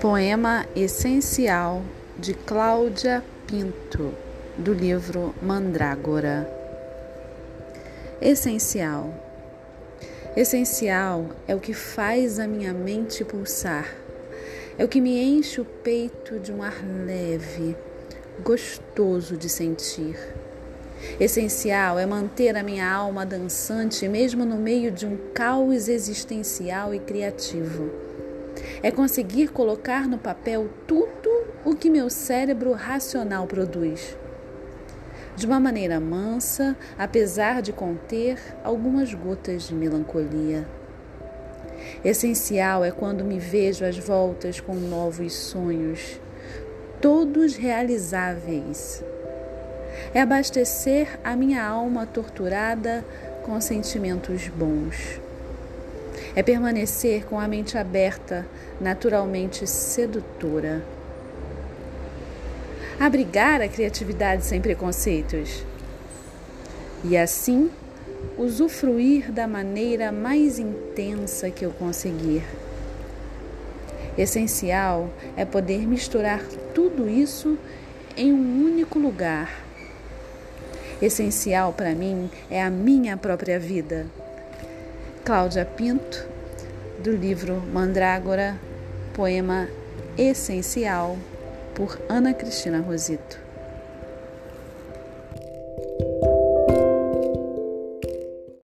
Poema Essencial de Cláudia Pinto, do livro Mandrágora. Essencial. Essencial é o que faz a minha mente pulsar, é o que me enche o peito de um ar leve, gostoso de sentir. Essencial é manter a minha alma dançante mesmo no meio de um caos existencial e criativo é conseguir colocar no papel tudo o que meu cérebro racional produz. De uma maneira mansa, apesar de conter algumas gotas de melancolia. Essencial é quando me vejo às voltas com novos sonhos, todos realizáveis. É abastecer a minha alma torturada com sentimentos bons é permanecer com a mente aberta, naturalmente sedutora. Abrigar a criatividade sem preconceitos. E assim, usufruir da maneira mais intensa que eu conseguir. Essencial é poder misturar tudo isso em um único lugar. Essencial para mim é a minha própria vida. Cláudia Pinto, do livro Mandrágora, poema essencial, por Ana Cristina Rosito.